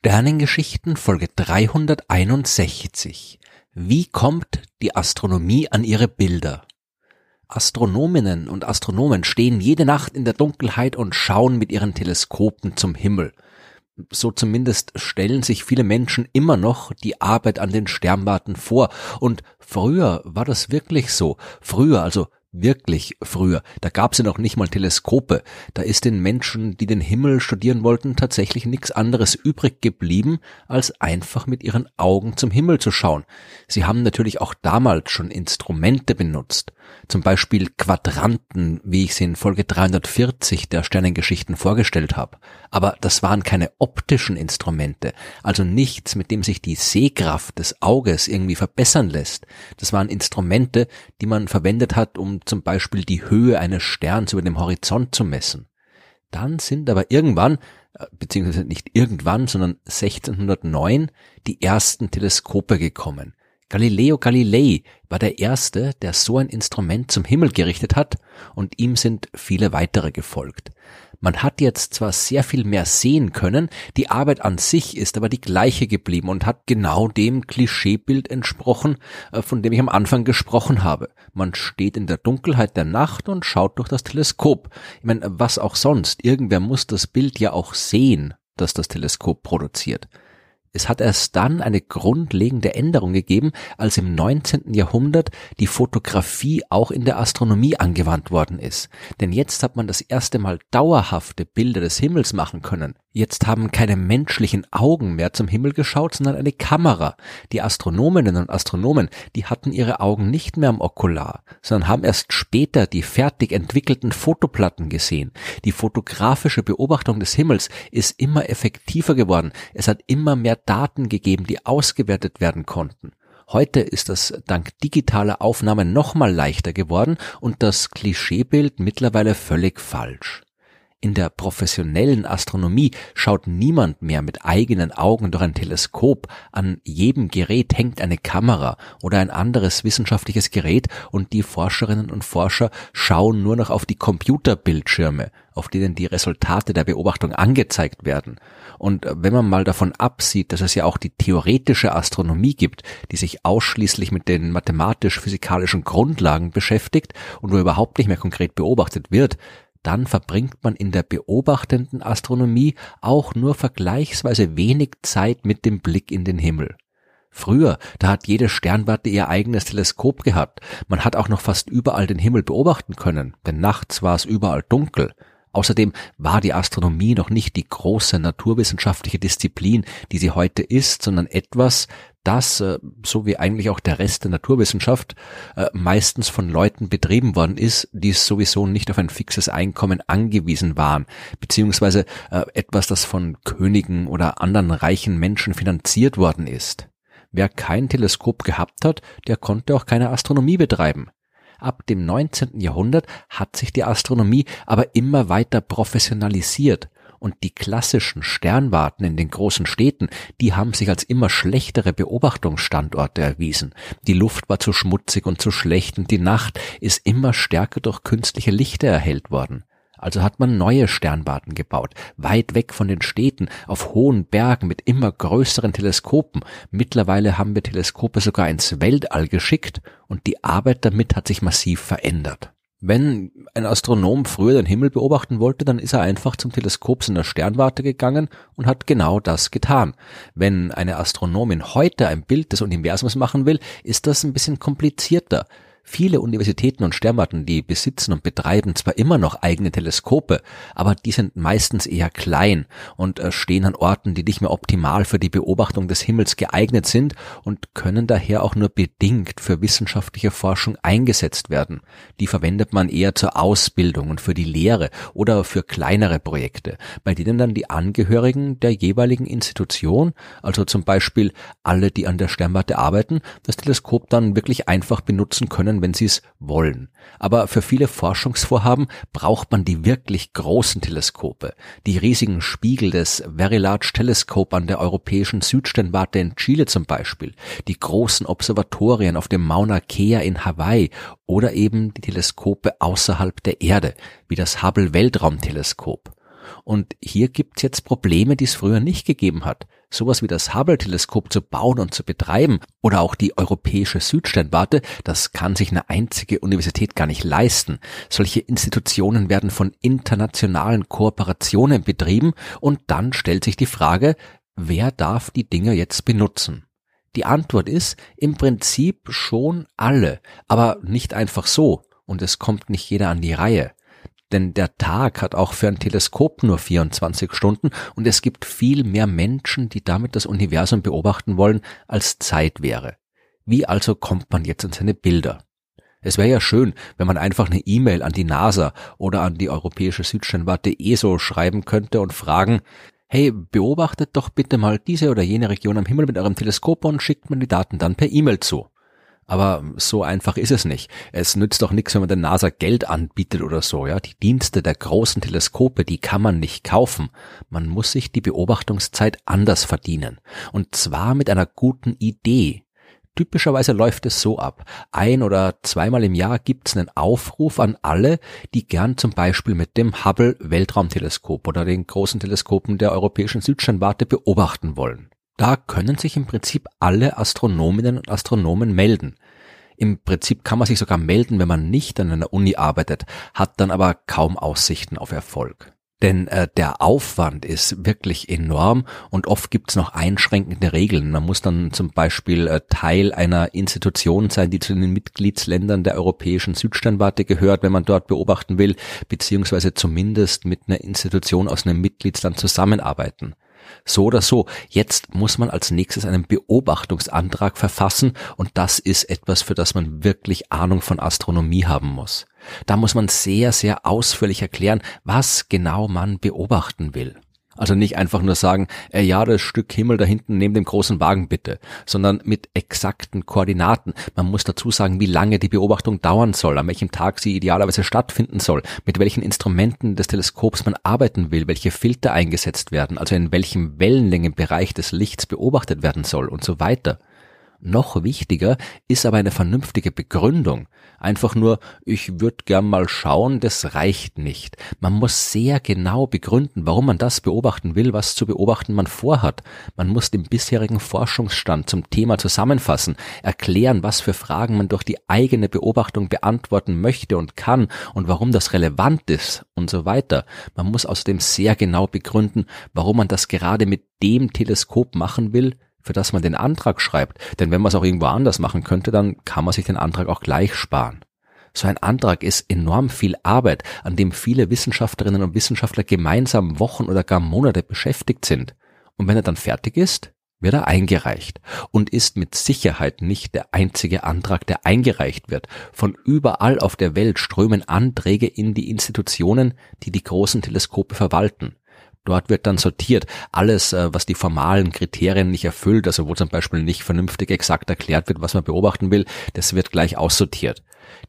Sternengeschichten Folge 361. Wie kommt die Astronomie an ihre Bilder? Astronominnen und Astronomen stehen jede Nacht in der Dunkelheit und schauen mit ihren Teleskopen zum Himmel. So zumindest stellen sich viele Menschen immer noch die Arbeit an den Sternwarten vor. Und früher war das wirklich so. Früher, also wirklich früher. Da gab es ja noch nicht mal Teleskope. Da ist den Menschen, die den Himmel studieren wollten, tatsächlich nichts anderes übrig geblieben, als einfach mit ihren Augen zum Himmel zu schauen. Sie haben natürlich auch damals schon Instrumente benutzt. Zum Beispiel Quadranten, wie ich sie in Folge 340 der Sternengeschichten vorgestellt habe. Aber das waren keine optischen Instrumente, also nichts, mit dem sich die Sehkraft des Auges irgendwie verbessern lässt. Das waren Instrumente, die man verwendet hat, um zum Beispiel die Höhe eines Sterns über dem Horizont zu messen. Dann sind aber irgendwann, äh, beziehungsweise nicht irgendwann, sondern 1609 die ersten Teleskope gekommen. Galileo Galilei war der Erste, der so ein Instrument zum Himmel gerichtet hat, und ihm sind viele weitere gefolgt. Man hat jetzt zwar sehr viel mehr sehen können, die Arbeit an sich ist aber die gleiche geblieben und hat genau dem Klischeebild entsprochen, äh, von dem ich am Anfang gesprochen habe. Man steht in der Dunkelheit der Nacht und schaut durch das Teleskop. Ich meine, was auch sonst, irgendwer muss das Bild ja auch sehen, das das Teleskop produziert. Es hat erst dann eine grundlegende Änderung gegeben, als im 19. Jahrhundert die Fotografie auch in der Astronomie angewandt worden ist. Denn jetzt hat man das erste Mal dauerhafte Bilder des Himmels machen können. Jetzt haben keine menschlichen Augen mehr zum Himmel geschaut, sondern eine Kamera. Die Astronominnen und Astronomen, die hatten ihre Augen nicht mehr am Okular, sondern haben erst später die fertig entwickelten Fotoplatten gesehen. Die fotografische Beobachtung des Himmels ist immer effektiver geworden. Es hat immer mehr Daten gegeben, die ausgewertet werden konnten. Heute ist das dank digitaler Aufnahmen nochmal leichter geworden und das Klischeebild mittlerweile völlig falsch. In der professionellen Astronomie schaut niemand mehr mit eigenen Augen durch ein Teleskop, an jedem Gerät hängt eine Kamera oder ein anderes wissenschaftliches Gerät und die Forscherinnen und Forscher schauen nur noch auf die Computerbildschirme, auf denen die Resultate der Beobachtung angezeigt werden. Und wenn man mal davon absieht, dass es ja auch die theoretische Astronomie gibt, die sich ausschließlich mit den mathematisch-physikalischen Grundlagen beschäftigt und wo überhaupt nicht mehr konkret beobachtet wird, dann verbringt man in der beobachtenden Astronomie auch nur vergleichsweise wenig Zeit mit dem Blick in den Himmel. Früher, da hat jede Sternwarte ihr eigenes Teleskop gehabt. Man hat auch noch fast überall den Himmel beobachten können, denn nachts war es überall dunkel. Außerdem war die Astronomie noch nicht die große naturwissenschaftliche Disziplin, die sie heute ist, sondern etwas, das, äh, so wie eigentlich auch der Rest der Naturwissenschaft, äh, meistens von Leuten betrieben worden ist, die sowieso nicht auf ein fixes Einkommen angewiesen waren, beziehungsweise äh, etwas, das von Königen oder anderen reichen Menschen finanziert worden ist. Wer kein Teleskop gehabt hat, der konnte auch keine Astronomie betreiben. Ab dem 19. Jahrhundert hat sich die Astronomie aber immer weiter professionalisiert und die klassischen Sternwarten in den großen Städten, die haben sich als immer schlechtere Beobachtungsstandorte erwiesen. Die Luft war zu schmutzig und zu schlecht und die Nacht ist immer stärker durch künstliche Lichter erhellt worden. Also hat man neue Sternwarten gebaut, weit weg von den Städten, auf hohen Bergen mit immer größeren Teleskopen. Mittlerweile haben wir Teleskope sogar ins Weltall geschickt und die Arbeit damit hat sich massiv verändert. Wenn ein Astronom früher den Himmel beobachten wollte, dann ist er einfach zum Teleskop in der Sternwarte gegangen und hat genau das getan. Wenn eine Astronomin heute ein Bild des Universums machen will, ist das ein bisschen komplizierter. Viele Universitäten und Sternwarten, die besitzen und betreiben zwar immer noch eigene Teleskope, aber die sind meistens eher klein und äh, stehen an Orten, die nicht mehr optimal für die Beobachtung des Himmels geeignet sind und können daher auch nur bedingt für wissenschaftliche Forschung eingesetzt werden. Die verwendet man eher zur Ausbildung und für die Lehre oder für kleinere Projekte, bei denen dann die Angehörigen der jeweiligen Institution, also zum Beispiel alle, die an der Sternwarte arbeiten, das Teleskop dann wirklich einfach benutzen können, können, wenn sie es wollen. Aber für viele Forschungsvorhaben braucht man die wirklich großen Teleskope. Die riesigen Spiegel des Very Large Telescope an der europäischen Südsternwarte in Chile zum Beispiel, die großen Observatorien auf dem Mauna Kea in Hawaii oder eben die Teleskope außerhalb der Erde, wie das Hubble Weltraumteleskop. Und hier gibt's jetzt Probleme, die es früher nicht gegeben hat. Sowas wie das Hubble-Teleskop zu bauen und zu betreiben oder auch die europäische Südsternwarte, das kann sich eine einzige Universität gar nicht leisten. Solche Institutionen werden von internationalen Kooperationen betrieben und dann stellt sich die Frage, wer darf die Dinger jetzt benutzen? Die Antwort ist im Prinzip schon alle, aber nicht einfach so und es kommt nicht jeder an die Reihe. Denn der Tag hat auch für ein Teleskop nur 24 Stunden und es gibt viel mehr Menschen, die damit das Universum beobachten wollen, als Zeit wäre. Wie also kommt man jetzt an seine Bilder? Es wäre ja schön, wenn man einfach eine E-Mail an die NASA oder an die Europäische Südsternwarte ESO schreiben könnte und fragen, hey, beobachtet doch bitte mal diese oder jene Region am Himmel mit eurem Teleskop und schickt mir die Daten dann per E-Mail zu. Aber so einfach ist es nicht. Es nützt doch nichts, wenn man der NASA Geld anbietet oder so, ja. Die Dienste der großen Teleskope, die kann man nicht kaufen. Man muss sich die Beobachtungszeit anders verdienen. Und zwar mit einer guten Idee. Typischerweise läuft es so ab. Ein oder zweimal im Jahr gibt es einen Aufruf an alle, die gern zum Beispiel mit dem Hubble Weltraumteleskop oder den großen Teleskopen der Europäischen Südsternwarte beobachten wollen. Da können sich im Prinzip alle Astronominnen und Astronomen melden. Im Prinzip kann man sich sogar melden, wenn man nicht an einer Uni arbeitet, hat dann aber kaum Aussichten auf Erfolg. Denn äh, der Aufwand ist wirklich enorm und oft gibt's noch einschränkende Regeln. Man muss dann zum Beispiel äh, Teil einer Institution sein, die zu den Mitgliedsländern der Europäischen Südsternwarte gehört, wenn man dort beobachten will, beziehungsweise zumindest mit einer Institution aus einem Mitgliedsland zusammenarbeiten. So oder so, jetzt muss man als nächstes einen Beobachtungsantrag verfassen und das ist etwas, für das man wirklich Ahnung von Astronomie haben muss. Da muss man sehr, sehr ausführlich erklären, was genau man beobachten will. Also nicht einfach nur sagen, äh, ja, das Stück Himmel da hinten neben dem großen Wagen bitte, sondern mit exakten Koordinaten. Man muss dazu sagen, wie lange die Beobachtung dauern soll, an welchem Tag sie idealerweise stattfinden soll, mit welchen Instrumenten des Teleskops man arbeiten will, welche Filter eingesetzt werden, also in welchem Wellenlängenbereich des Lichts beobachtet werden soll und so weiter. Noch wichtiger ist aber eine vernünftige Begründung. Einfach nur, ich würde gern mal schauen, das reicht nicht. Man muss sehr genau begründen, warum man das beobachten will, was zu beobachten man vorhat. Man muss den bisherigen Forschungsstand zum Thema zusammenfassen, erklären, was für Fragen man durch die eigene Beobachtung beantworten möchte und kann und warum das relevant ist und so weiter. Man muss außerdem sehr genau begründen, warum man das gerade mit dem Teleskop machen will, für das man den Antrag schreibt. Denn wenn man es auch irgendwo anders machen könnte, dann kann man sich den Antrag auch gleich sparen. So ein Antrag ist enorm viel Arbeit, an dem viele Wissenschaftlerinnen und Wissenschaftler gemeinsam Wochen oder gar Monate beschäftigt sind. Und wenn er dann fertig ist, wird er eingereicht und ist mit Sicherheit nicht der einzige Antrag, der eingereicht wird. Von überall auf der Welt strömen Anträge in die Institutionen, die die großen Teleskope verwalten. Dort wird dann sortiert. Alles, äh, was die formalen Kriterien nicht erfüllt, also wo zum Beispiel nicht vernünftig exakt erklärt wird, was man beobachten will, das wird gleich aussortiert.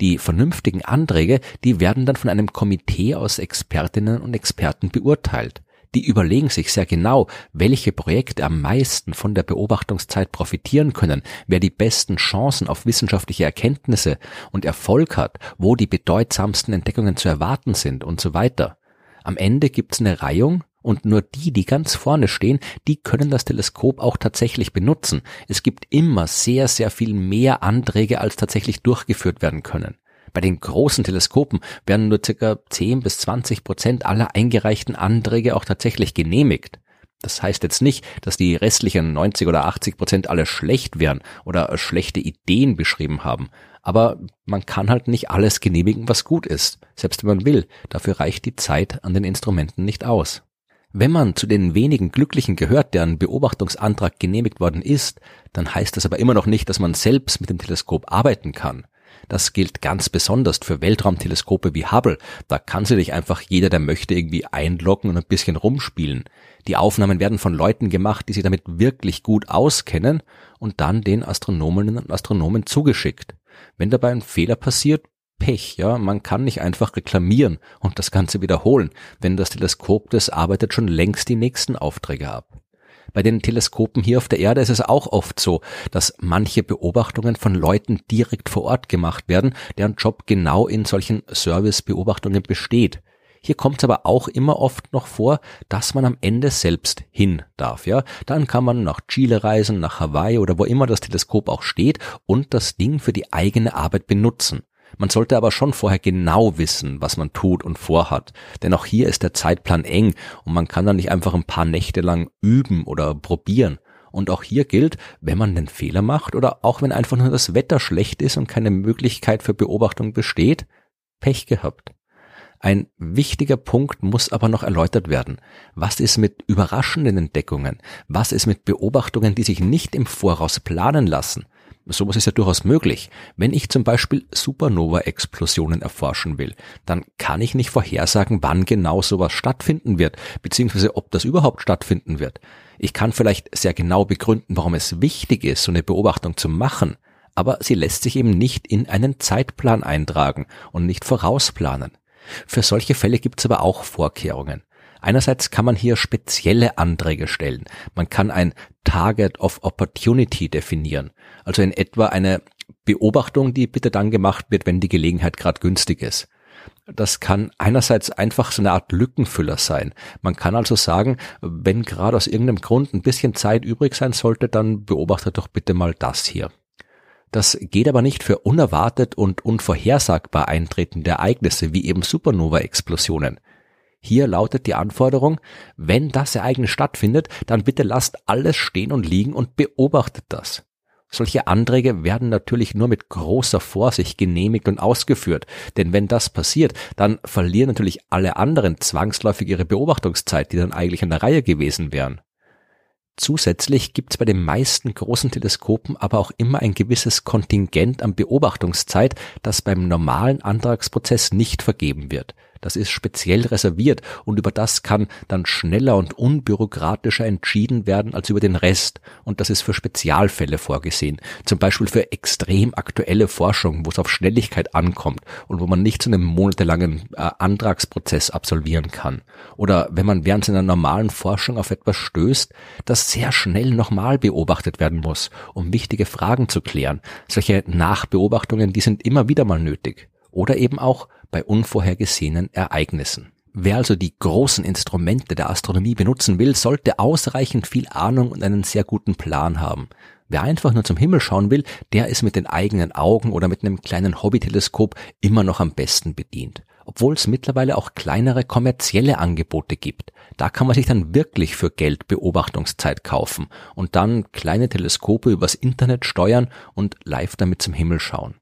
Die vernünftigen Anträge, die werden dann von einem Komitee aus Expertinnen und Experten beurteilt. Die überlegen sich sehr genau, welche Projekte am meisten von der Beobachtungszeit profitieren können, wer die besten Chancen auf wissenschaftliche Erkenntnisse und Erfolg hat, wo die bedeutsamsten Entdeckungen zu erwarten sind und so weiter. Am Ende gibt's eine Reihung und nur die, die ganz vorne stehen, die können das Teleskop auch tatsächlich benutzen. Es gibt immer sehr, sehr viel mehr Anträge, als tatsächlich durchgeführt werden können. Bei den großen Teleskopen werden nur circa 10 bis 20 Prozent aller eingereichten Anträge auch tatsächlich genehmigt. Das heißt jetzt nicht, dass die restlichen 90 oder 80 Prozent alle schlecht wären oder schlechte Ideen beschrieben haben. Aber man kann halt nicht alles genehmigen, was gut ist, selbst wenn man will. Dafür reicht die Zeit an den Instrumenten nicht aus. Wenn man zu den wenigen Glücklichen gehört, deren Beobachtungsantrag genehmigt worden ist, dann heißt das aber immer noch nicht, dass man selbst mit dem Teleskop arbeiten kann. Das gilt ganz besonders für Weltraumteleskope wie Hubble. Da kann sich einfach jeder, der möchte, irgendwie einloggen und ein bisschen rumspielen. Die Aufnahmen werden von Leuten gemacht, die sich damit wirklich gut auskennen und dann den Astronominnen und Astronomen zugeschickt. Wenn dabei ein Fehler passiert, Pech, ja, man kann nicht einfach reklamieren und das Ganze wiederholen, wenn das Teleskop, das arbeitet schon längst die nächsten Aufträge ab. Bei den Teleskopen hier auf der Erde ist es auch oft so, dass manche Beobachtungen von Leuten direkt vor Ort gemacht werden, deren Job genau in solchen Servicebeobachtungen besteht. Hier kommt es aber auch immer oft noch vor, dass man am Ende selbst hin darf, ja. Dann kann man nach Chile reisen, nach Hawaii oder wo immer das Teleskop auch steht und das Ding für die eigene Arbeit benutzen. Man sollte aber schon vorher genau wissen, was man tut und vorhat, denn auch hier ist der Zeitplan eng und man kann dann nicht einfach ein paar Nächte lang üben oder probieren. Und auch hier gilt, wenn man den Fehler macht oder auch wenn einfach nur das Wetter schlecht ist und keine Möglichkeit für Beobachtung besteht, Pech gehabt. Ein wichtiger Punkt muss aber noch erläutert werden. Was ist mit überraschenden Entdeckungen? Was ist mit Beobachtungen, die sich nicht im Voraus planen lassen? Sowas ist ja durchaus möglich. Wenn ich zum Beispiel Supernova-Explosionen erforschen will, dann kann ich nicht vorhersagen, wann genau sowas stattfinden wird, beziehungsweise ob das überhaupt stattfinden wird. Ich kann vielleicht sehr genau begründen, warum es wichtig ist, so eine Beobachtung zu machen, aber sie lässt sich eben nicht in einen Zeitplan eintragen und nicht vorausplanen. Für solche Fälle gibt es aber auch Vorkehrungen. Einerseits kann man hier spezielle Anträge stellen. Man kann ein Target of Opportunity definieren. Also in etwa eine Beobachtung, die bitte dann gemacht wird, wenn die Gelegenheit gerade günstig ist. Das kann einerseits einfach so eine Art Lückenfüller sein. Man kann also sagen, wenn gerade aus irgendeinem Grund ein bisschen Zeit übrig sein sollte, dann beobachtet doch bitte mal das hier. Das geht aber nicht für unerwartet und unvorhersagbar eintretende Ereignisse wie eben Supernova-Explosionen. Hier lautet die Anforderung, wenn das Ereignis stattfindet, dann bitte lasst alles stehen und liegen und beobachtet das. Solche Anträge werden natürlich nur mit großer Vorsicht genehmigt und ausgeführt, denn wenn das passiert, dann verlieren natürlich alle anderen zwangsläufig ihre Beobachtungszeit, die dann eigentlich an der Reihe gewesen wären. Zusätzlich gibt es bei den meisten großen Teleskopen aber auch immer ein gewisses Kontingent an Beobachtungszeit, das beim normalen Antragsprozess nicht vergeben wird. Das ist speziell reserviert und über das kann dann schneller und unbürokratischer entschieden werden als über den Rest. Und das ist für Spezialfälle vorgesehen. Zum Beispiel für extrem aktuelle Forschung, wo es auf Schnelligkeit ankommt und wo man nicht zu einem monatelangen äh, Antragsprozess absolvieren kann. Oder wenn man während seiner normalen Forschung auf etwas stößt, das sehr schnell nochmal beobachtet werden muss, um wichtige Fragen zu klären. Solche Nachbeobachtungen, die sind immer wieder mal nötig. Oder eben auch bei unvorhergesehenen Ereignissen. Wer also die großen Instrumente der Astronomie benutzen will, sollte ausreichend viel Ahnung und einen sehr guten Plan haben. Wer einfach nur zum Himmel schauen will, der ist mit den eigenen Augen oder mit einem kleinen Hobbyteleskop immer noch am besten bedient. Obwohl es mittlerweile auch kleinere kommerzielle Angebote gibt. Da kann man sich dann wirklich für Geld Beobachtungszeit kaufen und dann kleine Teleskope übers Internet steuern und live damit zum Himmel schauen.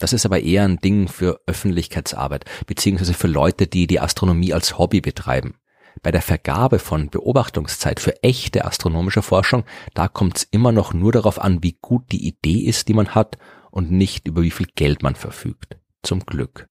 Das ist aber eher ein Ding für Öffentlichkeitsarbeit, beziehungsweise für Leute, die die Astronomie als Hobby betreiben. Bei der Vergabe von Beobachtungszeit für echte astronomische Forschung, da kommt es immer noch nur darauf an, wie gut die Idee ist, die man hat und nicht über wie viel Geld man verfügt. Zum Glück.